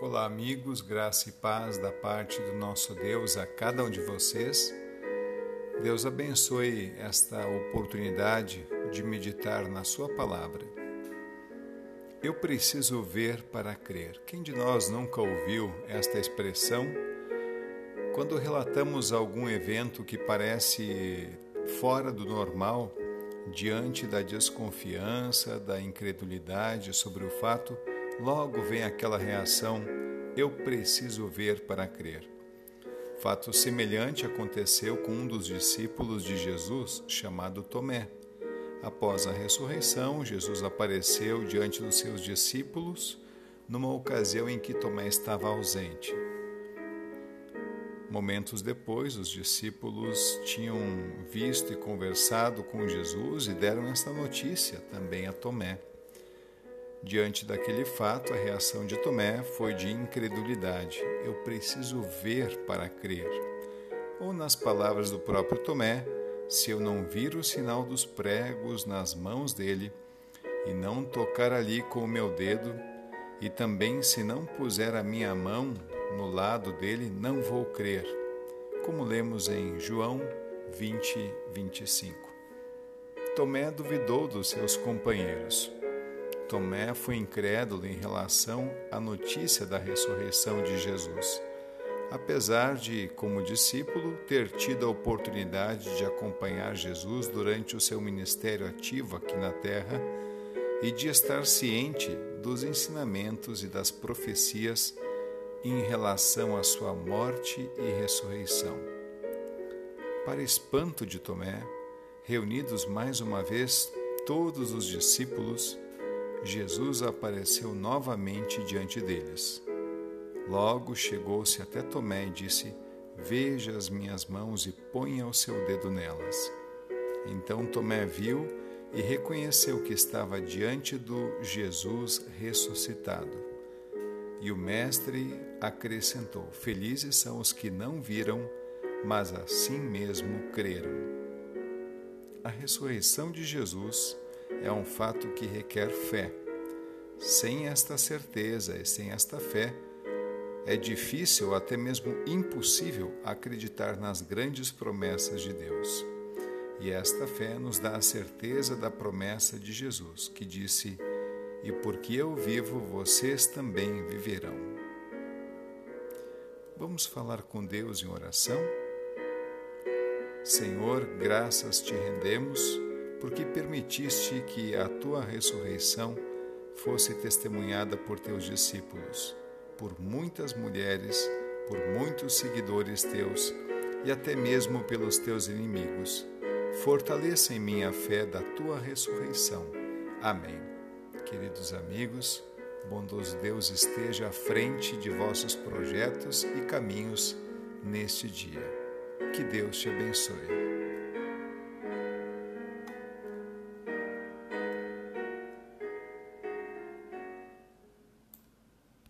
Olá, amigos, graça e paz da parte do nosso Deus a cada um de vocês. Deus abençoe esta oportunidade de meditar na Sua palavra. Eu preciso ver para crer. Quem de nós nunca ouviu esta expressão? Quando relatamos algum evento que parece fora do normal, diante da desconfiança, da incredulidade sobre o fato, logo vem aquela reação: eu preciso ver para crer. Fato semelhante aconteceu com um dos discípulos de Jesus, chamado Tomé. Após a ressurreição, Jesus apareceu diante dos seus discípulos numa ocasião em que Tomé estava ausente. Momentos depois, os discípulos tinham visto e conversado com Jesus e deram esta notícia também a Tomé. Diante daquele fato, a reação de Tomé foi de incredulidade. Eu preciso ver para crer. Ou, nas palavras do próprio Tomé, se eu não vir o sinal dos pregos nas mãos dele, e não tocar ali com o meu dedo, e também se não puser a minha mão no lado dele, não vou crer. Como lemos em João 20, 25. Tomé duvidou dos seus companheiros. Tomé foi incrédulo em relação à notícia da ressurreição de Jesus. Apesar de, como discípulo, ter tido a oportunidade de acompanhar Jesus durante o seu ministério ativo aqui na terra e de estar ciente dos ensinamentos e das profecias em relação à sua morte e ressurreição. Para espanto de Tomé, reunidos mais uma vez todos os discípulos, Jesus apareceu novamente diante deles. Logo chegou-se até Tomé e disse: Veja as minhas mãos e ponha o seu dedo nelas. Então Tomé viu e reconheceu que estava diante do Jesus ressuscitado. E o Mestre acrescentou: Felizes são os que não viram, mas assim mesmo creram. A ressurreição de Jesus é um fato que requer fé. Sem esta certeza e sem esta fé, é difícil, até mesmo impossível, acreditar nas grandes promessas de Deus. E esta fé nos dá a certeza da promessa de Jesus, que disse: E porque eu vivo, vocês também viverão. Vamos falar com Deus em oração? Senhor, graças te rendemos porque permitiste que a tua ressurreição fosse testemunhada por teus discípulos, por muitas mulheres, por muitos seguidores teus e até mesmo pelos teus inimigos. Fortaleça em mim a fé da tua ressurreição. Amém. Queridos amigos, bondoso Deus esteja à frente de vossos projetos e caminhos neste dia. Que Deus te abençoe.